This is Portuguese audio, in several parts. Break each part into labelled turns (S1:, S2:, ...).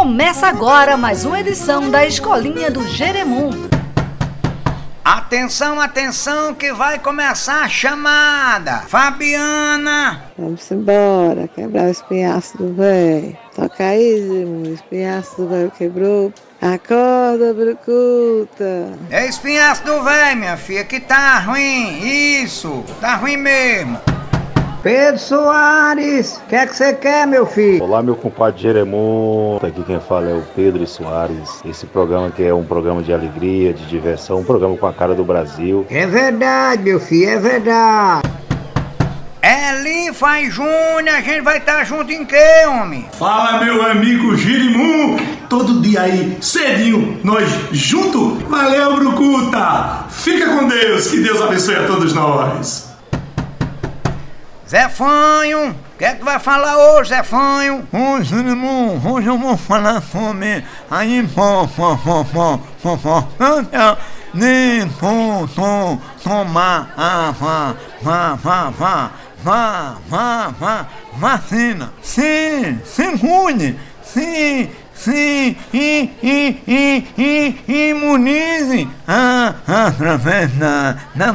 S1: Começa agora mais uma edição da Escolinha do Jeremum.
S2: Atenção, atenção, que vai começar a chamada. Fabiana.
S3: Vamos embora, quebrar o espinhaço do velho. Toca aí, Zimo, o espinhaço do velho quebrou. Acorda, brucuta.
S2: É espinhaço do velho, minha filha, que tá ruim. Isso, tá ruim mesmo. Pedro Soares, o que é que você quer, meu filho?
S4: Olá, meu compadre Jeremon. Aqui quem fala é o Pedro Soares. Esse programa que é um programa de alegria, de diversão, um programa com a cara do Brasil.
S2: É verdade, meu filho, é verdade. Eli faz Júnior, a gente vai estar tá junto em quê, homem?
S5: Fala, meu amigo Girimum! Todo dia aí, cedinho, nós junto? Valeu, Brucuta! Fica com Deus, que Deus abençoe a todos nós!
S2: Zé Fanho, o que é que vai falar hoje, Zé Fanho?
S6: Hoje, irmão, hoje eu vou falar sobre a importância de tomar a vá, vá, vá, vá, vá, vá, vá, vacina. Se cuide, sim, sim, e, e, e, e, imunize a, através da, da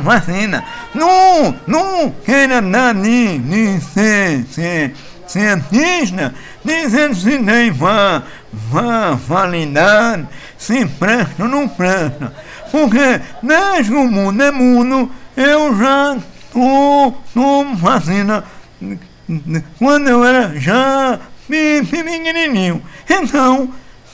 S6: vacina. Não, não queira dar de, de ser, ser cientista dizendo se tem vá, vá, validade, se presta ou não presta. Porque desde o mundo é mundo, eu já tô, tô vacina quando eu era já. Então,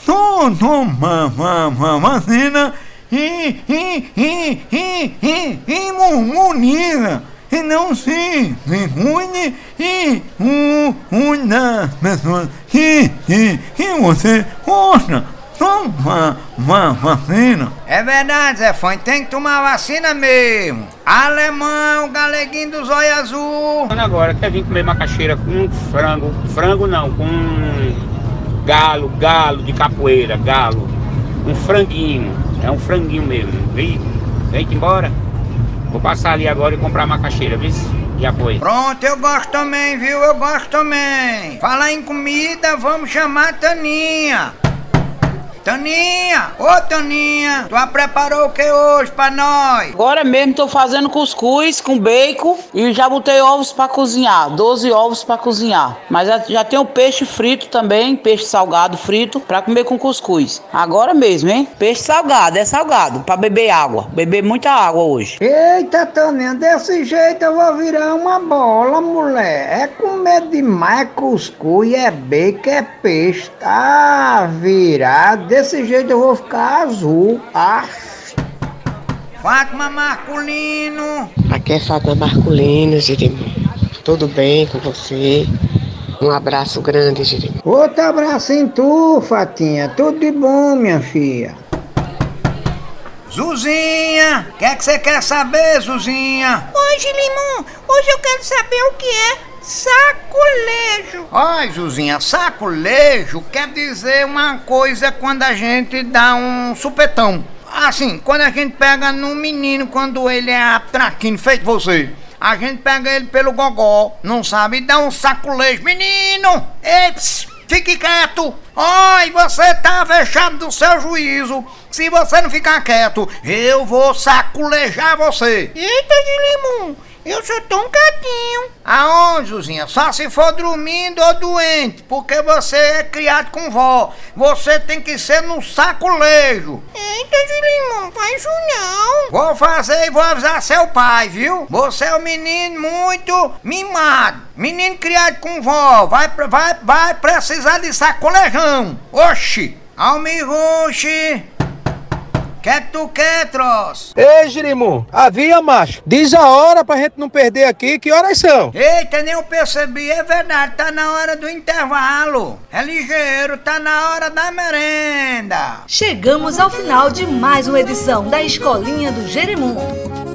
S6: tô tomando vacina e, e, e, e, e, imuniza e não se, cuide e cuide das pessoas que, que, que você gosta. Toma uma vacina.
S2: É verdade, Zé Fone, tem que tomar vacina mesmo. Alemão, galeguinho do zóio azul.
S7: Agora quer vir comer macaxeira com frango. Frango não, com galo, galo de capoeira, galo. Um franguinho. É um franguinho mesmo. Vem, vem embora. Vou passar ali agora e comprar macaxeira, viu? Já foi.
S2: Pronto, eu gosto também, viu? Eu gosto também. Falar em comida, vamos chamar a Taninha. Taninha! Ô Taninha! Tu preparou o que hoje pra nós?
S8: Agora mesmo tô fazendo cuscuz com bacon e já botei ovos pra cozinhar. 12 ovos pra cozinhar. Mas já, tem o peixe frito também, peixe salgado frito, pra comer com cuscuz. Agora mesmo, hein? Peixe salgado, é salgado, pra beber água. Beber muita água hoje.
S2: Eita, Taninha, desse jeito eu vou virar uma bola, mulher. É comer demais, cuscuz, é bacon, é peixe. Tá virado desse jeito eu vou ficar azul. Ah. Fátima Marculino.
S9: Aqui é Fátima Marculino, Jeremias. Tudo bem com você? Um abraço grande, Jeremias.
S2: Outro abraço em tu, Fatinha. Tudo de bom, minha filha. Zuzinha, o que é que você quer saber, Zuzinha?
S10: Hoje, Limão, hoje eu quero saber o que é Saculejo.
S2: Ai, Zuzinha, saculejo quer dizer uma coisa quando a gente dá um supetão. Assim, quando a gente pega num menino quando ele é atraquino, feito você. A gente pega ele pelo gogó, não sabe, e dá um saculejo. Menino! Ei, fique quieto! Ai, você tá fechado do seu juízo. Se você não ficar quieto, eu vou saculejar você.
S10: Eita de limão! Eu sou tão quietinho.
S2: Aonde, Zuzinha? Só se for dormindo ou doente, porque você é criado com vó. Você tem que ser no saculejo.
S10: Eita, Julimão, faz isso não.
S2: Vou fazer e vou avisar seu pai, viu? Você é um menino muito mimado. Menino criado com vó. Vai, vai, vai precisar de saculejão. Oxi! Almirruxi! Que tu quer, troço?
S11: Ei, Jirimu, avia, macho. Diz a hora pra gente não perder aqui. Que horas são?
S2: Eita, nem eu percebi. É verdade, tá na hora do intervalo. É ligeiro, tá na hora da merenda.
S1: Chegamos ao final de mais uma edição da Escolinha do Jeremundo.